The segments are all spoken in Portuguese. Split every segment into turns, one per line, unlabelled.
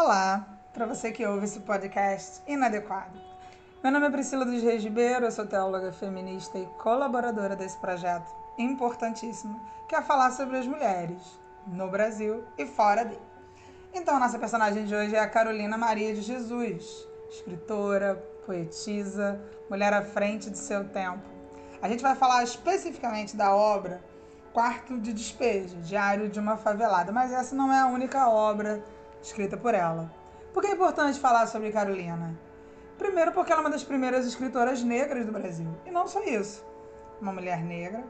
Olá, para você que ouve esse podcast inadequado. Meu nome é Priscila dos Reis Ribeiro, eu sou teóloga feminista e colaboradora desse projeto importantíssimo, que é falar sobre as mulheres no Brasil e fora dele. Então, nossa personagem de hoje é a Carolina Maria de Jesus, escritora, poetisa, mulher à frente de seu tempo. A gente vai falar especificamente da obra Quarto de Despejo, Diário de uma Favelada, mas essa não é a única obra escrita por ela. Por que é importante falar sobre Carolina? Primeiro, porque ela é uma das primeiras escritoras negras do Brasil. E não só isso. Uma mulher negra,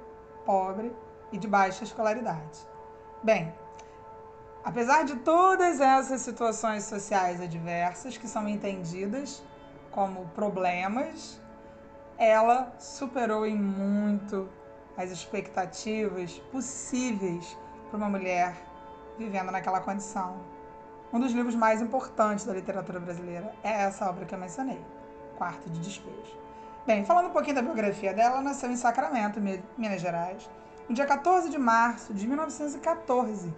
pobre e de baixa escolaridade. Bem, apesar de todas essas situações sociais adversas que são entendidas como problemas, ela superou em muito as expectativas possíveis para uma mulher vivendo naquela condição. Um dos livros mais importantes da literatura brasileira é essa obra que eu mencionei, Quarto de Despejo. Bem, falando um pouquinho da biografia dela, ela nasceu em Sacramento, Minas Gerais, no dia 14 de março de 1914.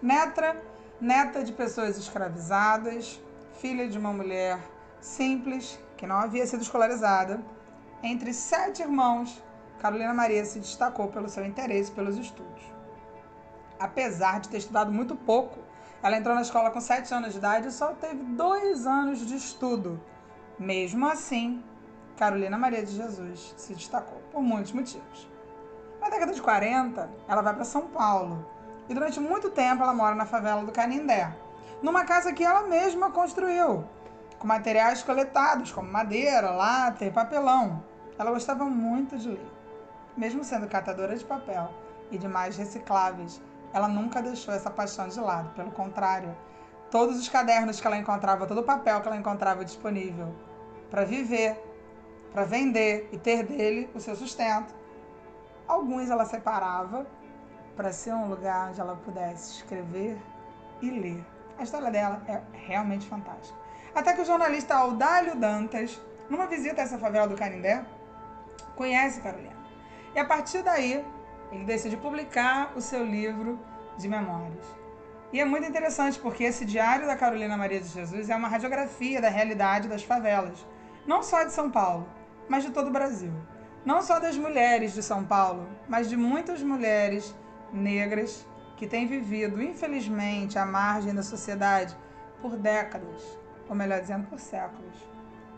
Neta, neta de pessoas escravizadas, filha de uma mulher simples, que não havia sido escolarizada. Entre sete irmãos, Carolina Maria se destacou pelo seu interesse pelos estudos. Apesar de ter estudado muito pouco, ela entrou na escola com 7 anos de idade e só teve dois anos de estudo. Mesmo assim, Carolina Maria de Jesus se destacou por muitos motivos. Na década de 40, ela vai para São Paulo e durante muito tempo ela mora na favela do Canindé, numa casa que ela mesma construiu, com materiais coletados como madeira, lata e papelão. Ela gostava muito de ler. Mesmo sendo catadora de papel e de mais recicláveis, ela nunca deixou essa paixão de lado. Pelo contrário, todos os cadernos que ela encontrava, todo o papel que ela encontrava disponível para viver, para vender e ter dele o seu sustento, alguns ela separava para ser um lugar onde ela pudesse escrever e ler. A história dela é realmente fantástica. Até que o jornalista Audálio Dantas, numa visita a essa favela do Canindé, conhece Carolina. E a partir daí, ele decide publicar o seu livro de memórias. E é muito interessante porque esse diário da Carolina Maria de Jesus é uma radiografia da realidade das favelas, não só de São Paulo, mas de todo o Brasil. Não só das mulheres de São Paulo, mas de muitas mulheres negras que têm vivido, infelizmente, à margem da sociedade por décadas, ou melhor dizendo, por séculos.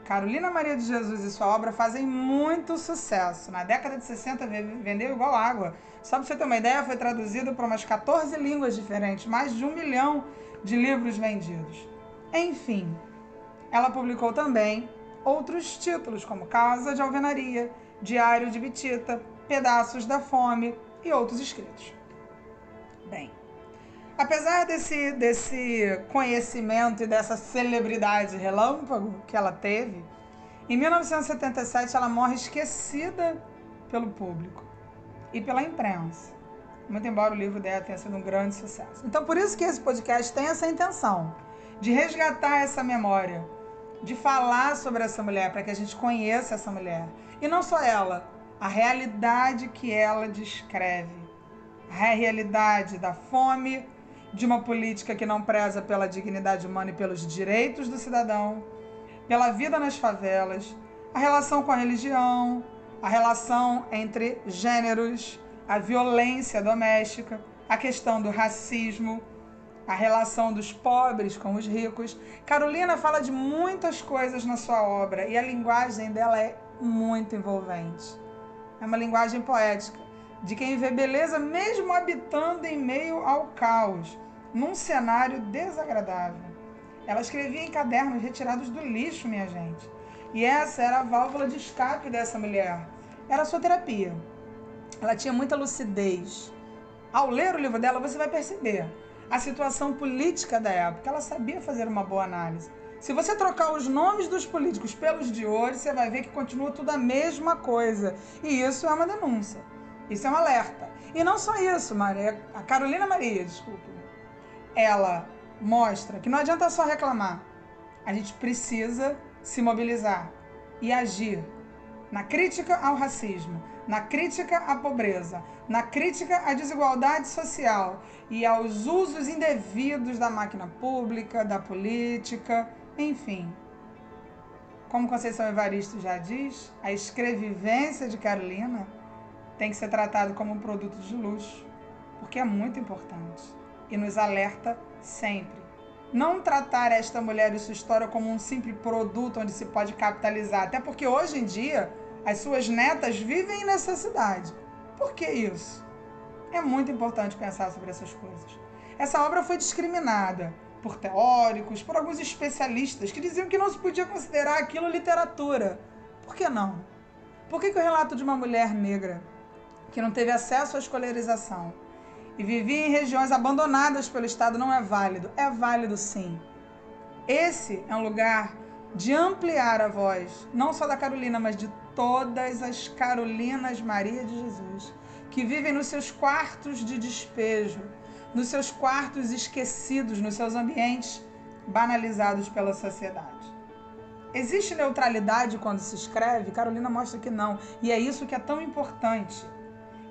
Carolina Maria de Jesus e sua obra fazem muito sucesso. Na década de 60 vendeu igual água. Só para você ter uma ideia, foi traduzido para umas 14 línguas diferentes, mais de um milhão de livros vendidos. Enfim, ela publicou também outros títulos, como Casa de Alvenaria, Diário de Bitita, Pedaços da Fome e outros escritos. Bem, apesar desse, desse conhecimento e dessa celebridade relâmpago que ela teve, em 1977 ela morre esquecida pelo público e pela imprensa. Muito embora o livro dela tenha sido um grande sucesso. Então, por isso que esse podcast tem essa intenção de resgatar essa memória, de falar sobre essa mulher, para que a gente conheça essa mulher. E não só ela, a realidade que ela descreve. A realidade da fome, de uma política que não preza pela dignidade humana e pelos direitos do cidadão, pela vida nas favelas, a relação com a religião, a relação entre gêneros, a violência doméstica, a questão do racismo, a relação dos pobres com os ricos. Carolina fala de muitas coisas na sua obra e a linguagem dela é muito envolvente. É uma linguagem poética, de quem vê beleza mesmo habitando em meio ao caos, num cenário desagradável. Ela escrevia em cadernos retirados do lixo, minha gente. E essa era a válvula de escape dessa mulher. Era a sua terapia. Ela tinha muita lucidez, Ao ler o livro dela, você vai perceber a situação política da época. Ela sabia fazer uma boa análise. Se você trocar os nomes dos políticos pelos de hoje, você vai ver que continua tudo a mesma coisa. E isso é uma denúncia. Isso é um alerta. E não só isso, Maria, a Carolina Maria, desculpe. Ela mostra que não adianta só reclamar. A gente precisa se mobilizar e agir na crítica ao racismo, na crítica à pobreza, na crítica à desigualdade social e aos usos indevidos da máquina pública, da política, enfim. Como Conceição Evaristo já diz, a escrevivência de Carolina tem que ser tratada como um produto de luxo, porque é muito importante e nos alerta sempre. Não tratar esta mulher e sua história como um simples produto onde se pode capitalizar, até porque hoje em dia as suas netas vivem em necessidade. Por que isso? É muito importante pensar sobre essas coisas. Essa obra foi discriminada por teóricos, por alguns especialistas que diziam que não se podia considerar aquilo literatura. Por que não? Por que, que o relato de uma mulher negra que não teve acesso à escolarização e vivia em regiões abandonadas pelo Estado não é válido? É válido sim. Esse é um lugar de ampliar a voz, não só da Carolina, mas de todas as Carolinas Maria de Jesus, que vivem nos seus quartos de despejo, nos seus quartos esquecidos, nos seus ambientes banalizados pela sociedade. Existe neutralidade quando se escreve? Carolina mostra que não. E é isso que é tão importante.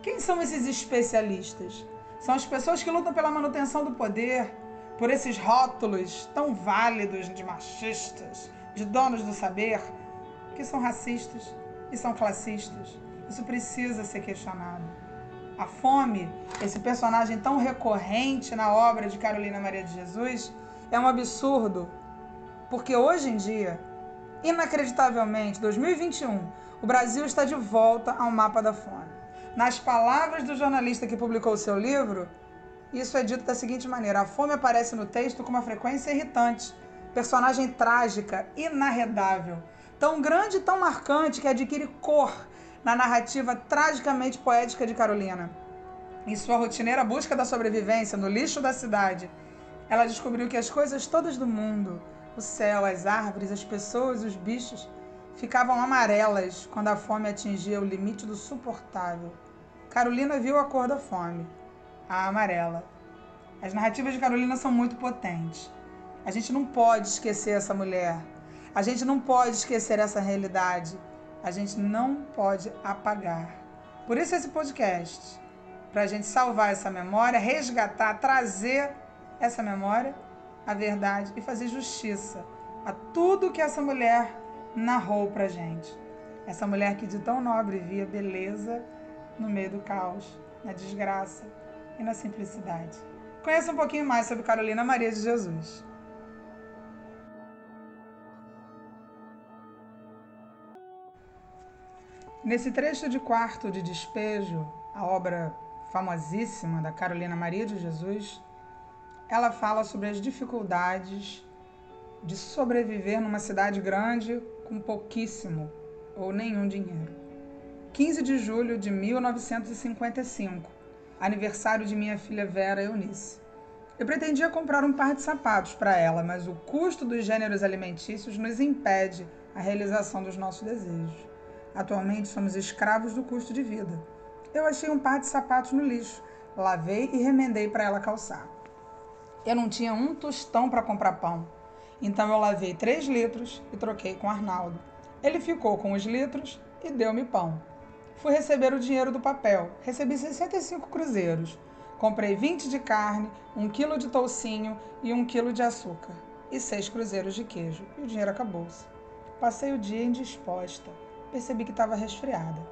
Quem são esses especialistas? São as pessoas que lutam pela manutenção do poder, por esses rótulos tão válidos de machistas, de donos do saber, que são racistas e são classistas. Isso precisa ser questionado. A fome, esse personagem tão recorrente na obra de Carolina Maria de Jesus, é um absurdo, porque hoje em dia, inacreditavelmente, 2021, o Brasil está de volta ao mapa da fome. Nas palavras do jornalista que publicou o seu livro, isso é dito da seguinte maneira: a fome aparece no texto com uma frequência irritante, personagem trágica, inarredável, tão grande e tão marcante que adquire cor na narrativa tragicamente poética de Carolina. Em sua rotineira busca da sobrevivência no lixo da cidade, ela descobriu que as coisas todas do mundo, o céu, as árvores, as pessoas, os bichos, ficavam amarelas quando a fome atingia o limite do suportável. Carolina viu a cor da fome, a amarela. As narrativas de Carolina são muito potentes. A gente não pode esquecer essa mulher. A gente não pode esquecer essa realidade. A gente não pode apagar. Por isso esse podcast, para a gente salvar essa memória, resgatar, trazer essa memória, a verdade e fazer justiça a tudo que essa mulher narrou para gente. Essa mulher que de tão nobre via beleza no meio do caos, na desgraça e na simplicidade. Conheça um pouquinho mais sobre Carolina Maria de Jesus. Nesse trecho de quarto de despejo, a obra famosíssima da Carolina Maria de Jesus, ela fala sobre as dificuldades de sobreviver numa cidade grande com pouquíssimo ou nenhum dinheiro. 15 de julho de 1955, aniversário de minha filha Vera Eunice. Eu pretendia comprar um par de sapatos para ela, mas o custo dos gêneros alimentícios nos impede a realização dos nossos desejos. Atualmente somos escravos do custo de vida. Eu achei um par de sapatos no lixo, lavei e remendei para ela calçar. Eu não tinha um tostão para comprar pão, então eu lavei três litros e troquei com Arnaldo. Ele ficou com os litros e deu-me pão. Fui receber o dinheiro do papel. Recebi 65 cruzeiros. Comprei 20 de carne, um quilo de toucinho e um quilo de açúcar. E seis cruzeiros de queijo. E o dinheiro acabou-se. Passei o dia indisposta percebi que estava resfriada.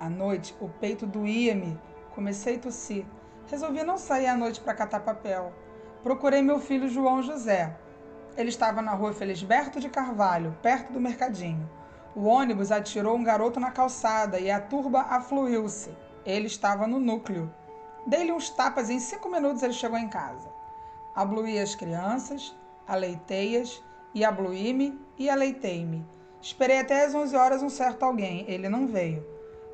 À noite, o peito doía-me, comecei a tossir. Resolvi não sair à noite para catar papel. Procurei meu filho João José. Ele estava na rua Felisberto de Carvalho, perto do mercadinho. O ônibus atirou um garoto na calçada e a turba afluiu-se. Ele estava no núcleo. Dei-lhe uns tapas e em cinco minutos ele chegou em casa. Abluí as crianças, aleitei-as e abluí-me e aleitei-me. Esperei até às 11 horas um certo alguém. Ele não veio.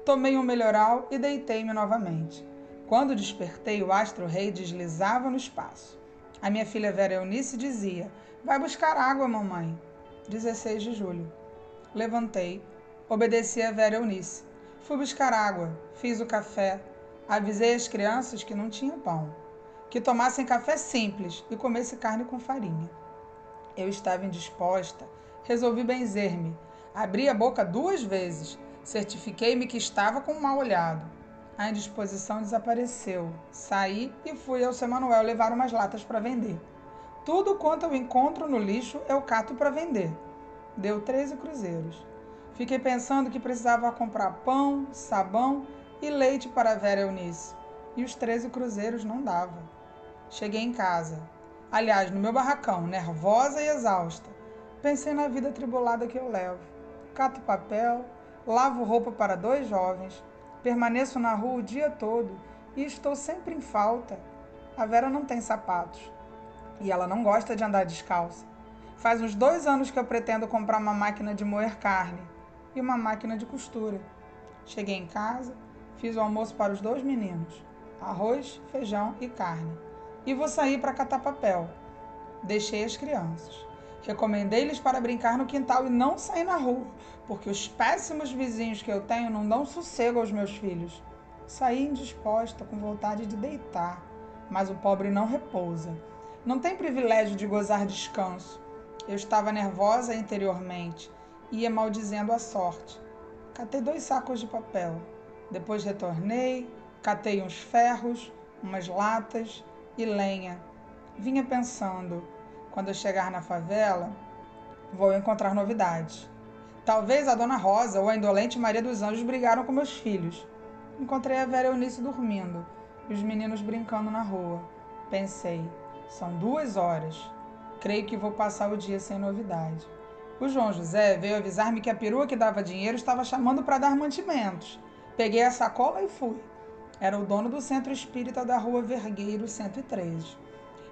Tomei um melhoral e deitei-me novamente. Quando despertei, o astro-rei deslizava no espaço. A minha filha Vera Eunice dizia: Vai buscar água, mamãe. 16 de julho. Levantei, obedeci a Vera Eunice. Fui buscar água, fiz o café, avisei as crianças que não tinha pão, que tomassem café simples e comessem carne com farinha. Eu estava indisposta, resolvi benzer-me. Abri a boca duas vezes, certifiquei-me que estava com um mal olhado. A indisposição desapareceu. Saí e fui ao seu Manuel levar umas latas para vender. Tudo quanto eu encontro no lixo eu cato para vender. Deu 13 cruzeiros. Fiquei pensando que precisava comprar pão, sabão e leite para a Vera Eunice. E os 13 cruzeiros não dava. Cheguei em casa. Aliás, no meu barracão, nervosa e exausta. Pensei na vida tribulada que eu levo. Cato papel, lavo roupa para dois jovens, permaneço na rua o dia todo e estou sempre em falta. A Vera não tem sapatos e ela não gosta de andar descalça. Faz uns dois anos que eu pretendo comprar uma máquina de moer carne e uma máquina de costura. Cheguei em casa, fiz o almoço para os dois meninos: arroz, feijão e carne. E vou sair para catar papel. Deixei as crianças. Recomendei-lhes para brincar no quintal e não sair na rua, porque os péssimos vizinhos que eu tenho não dão sossego aos meus filhos. Saí indisposta, com vontade de deitar, mas o pobre não repousa não tem privilégio de gozar descanso. Eu estava nervosa interiormente, ia maldizendo a sorte. Catei dois sacos de papel. Depois retornei, catei uns ferros, umas latas e lenha. Vinha pensando, quando eu chegar na favela, vou encontrar novidades. Talvez a Dona Rosa ou a indolente Maria dos Anjos brigaram com meus filhos. Encontrei a Vera Eunice dormindo e os meninos brincando na rua. Pensei, são duas horas. Creio que vou passar o dia sem novidade. O João José veio avisar-me que a perua que dava dinheiro estava chamando para dar mantimentos. Peguei a sacola e fui. Era o dono do centro espírita da rua Vergueiro 113.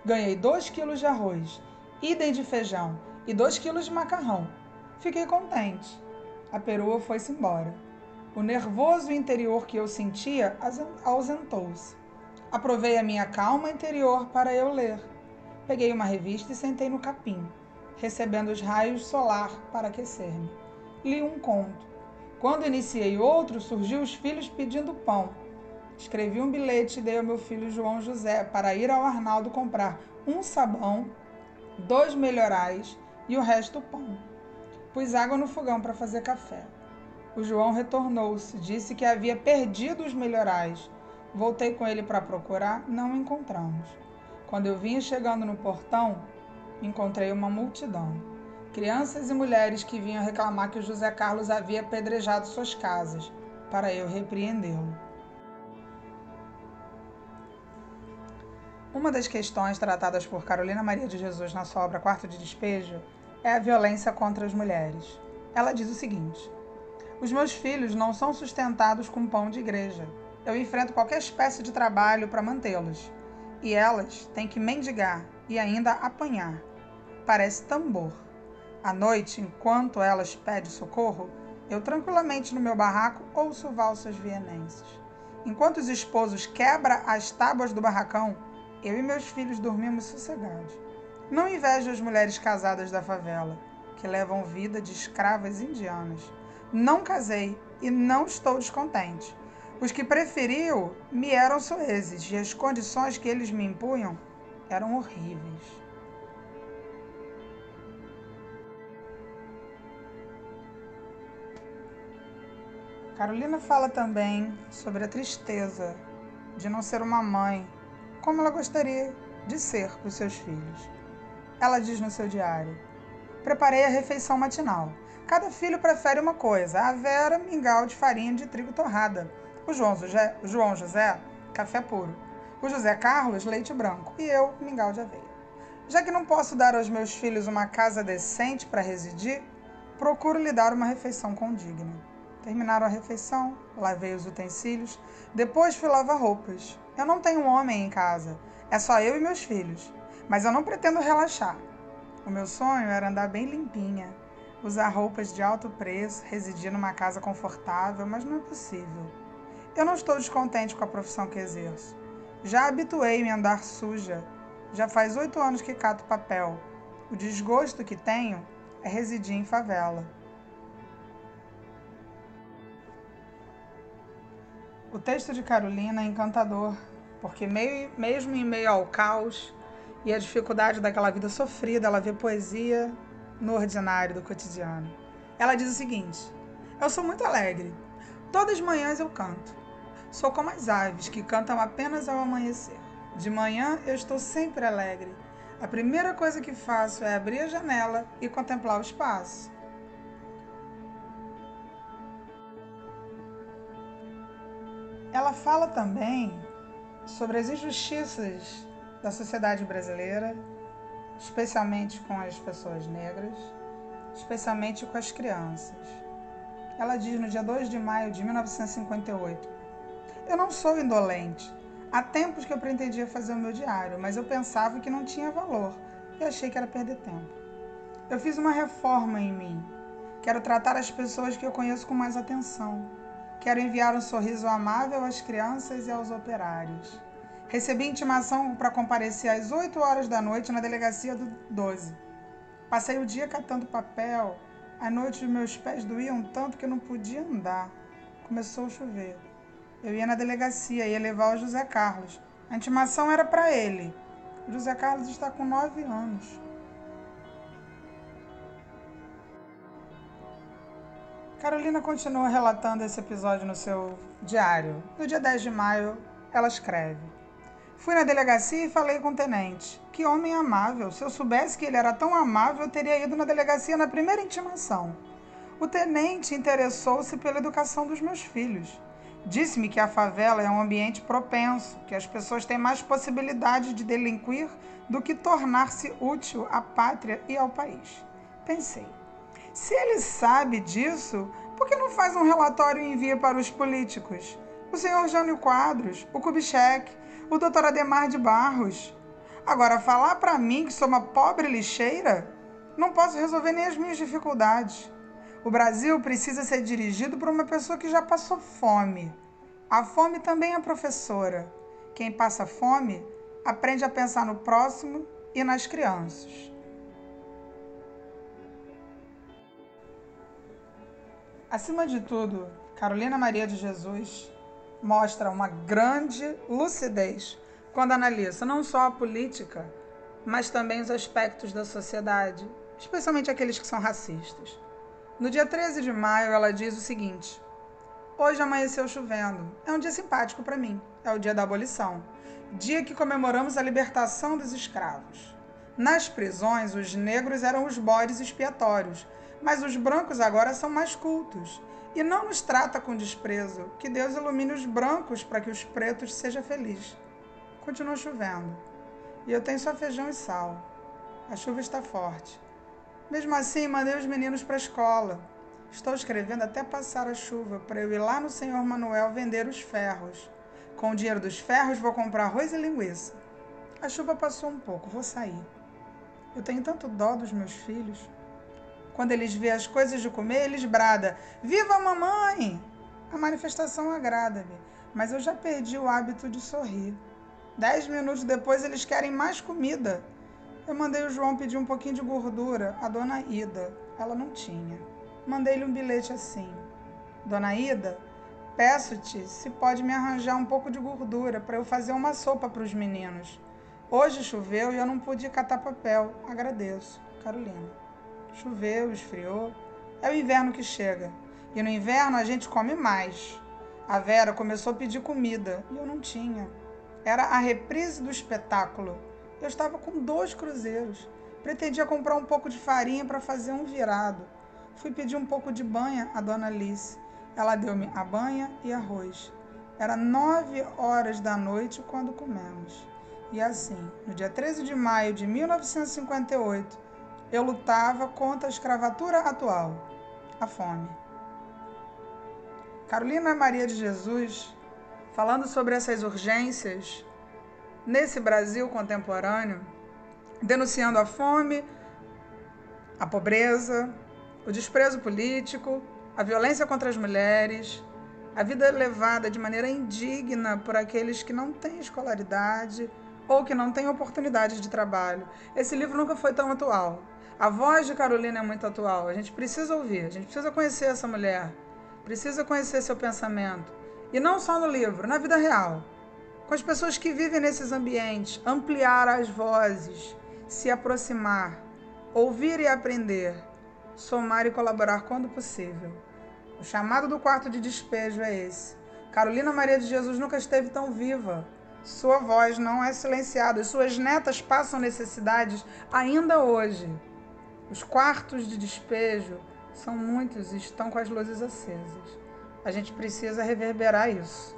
Ganhei dois quilos de arroz, idem de feijão e dois quilos de macarrão. Fiquei contente. A perua foi-se embora. O nervoso interior que eu sentia ausentou-se. Aprovei a minha calma interior para eu ler. Peguei uma revista e sentei no capim, recebendo os raios solar para aquecer-me. Li um conto. Quando iniciei outro, surgiu os filhos pedindo pão. Escrevi um bilhete e dei ao meu filho João José para ir ao Arnaldo comprar um sabão, dois melhorais e o resto pão. Pus água no fogão para fazer café. O João retornou-se, disse que havia perdido os melhorais Voltei com ele para procurar, não encontramos. Quando eu vinha chegando no portão, encontrei uma multidão. Crianças e mulheres que vinham reclamar que o José Carlos havia apedrejado suas casas, para eu repreendê-lo. Uma das questões tratadas por Carolina Maria de Jesus na sua obra Quarto de Despejo é a violência contra as mulheres. Ela diz o seguinte: Os meus filhos não são sustentados com pão de igreja eu enfrento qualquer espécie de trabalho para mantê-los. E elas têm que mendigar e ainda apanhar. Parece tambor. À noite, enquanto elas pedem socorro, eu tranquilamente no meu barraco ouço valsas vienenses. Enquanto os esposos quebram as tábuas do barracão, eu e meus filhos dormimos sossegados. Não invejo as mulheres casadas da favela, que levam vida de escravas indianas. Não casei e não estou descontente. Os que preferiu me eram soeses e as condições que eles me impunham eram horríveis. Carolina fala também sobre a tristeza de não ser uma mãe como ela gostaria de ser para os seus filhos. Ela diz no seu diário: Preparei a refeição matinal. Cada filho prefere uma coisa: a Vera, mingau de farinha de trigo torrada o João José, João José, café puro. O José Carlos, leite branco. E eu, mingau de aveia. Já que não posso dar aos meus filhos uma casa decente para residir, procuro lhe dar uma refeição condigna. Terminaram a refeição, lavei os utensílios, depois fui lavar roupas. Eu não tenho um homem em casa, é só eu e meus filhos. Mas eu não pretendo relaxar. O meu sonho era andar bem limpinha, usar roupas de alto preço, residir numa casa confortável, mas não é possível. Eu não estou descontente com a profissão que exerço. Já habituei-me a andar suja. Já faz oito anos que cato papel. O desgosto que tenho é residir em favela. O texto de Carolina é encantador, porque meio, mesmo em meio ao caos e a dificuldade daquela vida sofrida, ela vê poesia no ordinário do cotidiano. Ela diz o seguinte: Eu sou muito alegre. Todas as manhãs eu canto. Sou como as aves que cantam apenas ao amanhecer. De manhã eu estou sempre alegre. A primeira coisa que faço é abrir a janela e contemplar o espaço. Ela fala também sobre as injustiças da sociedade brasileira, especialmente com as pessoas negras, especialmente com as crianças. Ela diz no dia 2 de maio de 1958: Eu não sou indolente. Há tempos que eu pretendia fazer o meu diário, mas eu pensava que não tinha valor e achei que era perder tempo. Eu fiz uma reforma em mim. Quero tratar as pessoas que eu conheço com mais atenção. Quero enviar um sorriso amável às crianças e aos operários. Recebi intimação para comparecer às 8 horas da noite na delegacia do 12. Passei o dia catando papel. À noite meus pés doíam tanto que eu não podia andar. Começou a chover. Eu ia na delegacia, ia levar o José Carlos. A intimação era para ele. O José Carlos está com nove anos. Carolina continua relatando esse episódio no seu diário. No dia 10 de maio, ela escreve: Fui na delegacia e falei com o tenente. Que homem amável. Se eu soubesse que ele era tão amável, eu teria ido na delegacia na primeira intimação. O tenente interessou-se pela educação dos meus filhos. Disse-me que a favela é um ambiente propenso, que as pessoas têm mais possibilidade de delinquir do que tornar-se útil à pátria e ao país. Pensei, se ele sabe disso, por que não faz um relatório e envia para os políticos? O senhor Jânio Quadros, o Kubitschek, o doutor Ademar de Barros. Agora, falar para mim que sou uma pobre lixeira, não posso resolver nem as minhas dificuldades. O Brasil precisa ser dirigido por uma pessoa que já passou fome. A fome também é professora. Quem passa fome aprende a pensar no próximo e nas crianças. Acima de tudo, Carolina Maria de Jesus mostra uma grande lucidez quando analisa não só a política, mas também os aspectos da sociedade, especialmente aqueles que são racistas. No dia 13 de maio, ela diz o seguinte: Hoje amanheceu chovendo. É um dia simpático para mim. É o dia da abolição. Dia que comemoramos a libertação dos escravos. Nas prisões, os negros eram os bodes expiatórios, mas os brancos agora são mais cultos e não nos trata com desprezo. Que Deus ilumine os brancos para que os pretos sejam felizes. Continua chovendo. E eu tenho só feijão e sal. A chuva está forte. Mesmo assim, mandei os meninos para a escola. Estou escrevendo até passar a chuva para eu ir lá no Senhor Manuel vender os ferros. Com o dinheiro dos ferros, vou comprar arroz e linguiça. A chuva passou um pouco, vou sair. Eu tenho tanto dó dos meus filhos. Quando eles vêem as coisas de comer, eles bradam: Viva a mamãe! A manifestação agrada-me, mas eu já perdi o hábito de sorrir. Dez minutos depois, eles querem mais comida. Eu mandei o João pedir um pouquinho de gordura, a dona Ida. Ela não tinha. Mandei-lhe um bilhete assim: Dona Ida, peço-te se pode me arranjar um pouco de gordura para eu fazer uma sopa para os meninos. Hoje choveu e eu não pude catar papel. Agradeço. Carolina. Choveu, esfriou. É o inverno que chega. E no inverno a gente come mais. A Vera começou a pedir comida e eu não tinha. Era a reprise do espetáculo. Eu estava com dois cruzeiros. Pretendia comprar um pouco de farinha para fazer um virado. Fui pedir um pouco de banha à dona Alice. Ela deu-me a banha e arroz. Era nove horas da noite quando comemos. E assim, no dia 13 de maio de 1958, eu lutava contra a escravatura atual, a fome. Carolina Maria de Jesus, falando sobre essas urgências nesse Brasil contemporâneo, denunciando a fome, a pobreza, o desprezo político, a violência contra as mulheres, A vida levada de maneira indigna por aqueles que não têm escolaridade ou que não têm oportunidade de trabalho. Esse livro nunca foi tão atual. A voz de Carolina é muito atual. A gente precisa ouvir, a gente precisa conhecer essa mulher, precisa conhecer seu pensamento. E não só no livro, na vida real. Com as pessoas que vivem nesses ambientes, ampliar as vozes, se aproximar, ouvir e aprender, somar e colaborar quando possível. O chamado do quarto de despejo é esse. Carolina Maria de Jesus nunca esteve tão viva. Sua voz não é silenciada. Suas netas passam necessidades ainda hoje. Os quartos de despejo são muitos e estão com as luzes acesas. A gente precisa reverberar isso.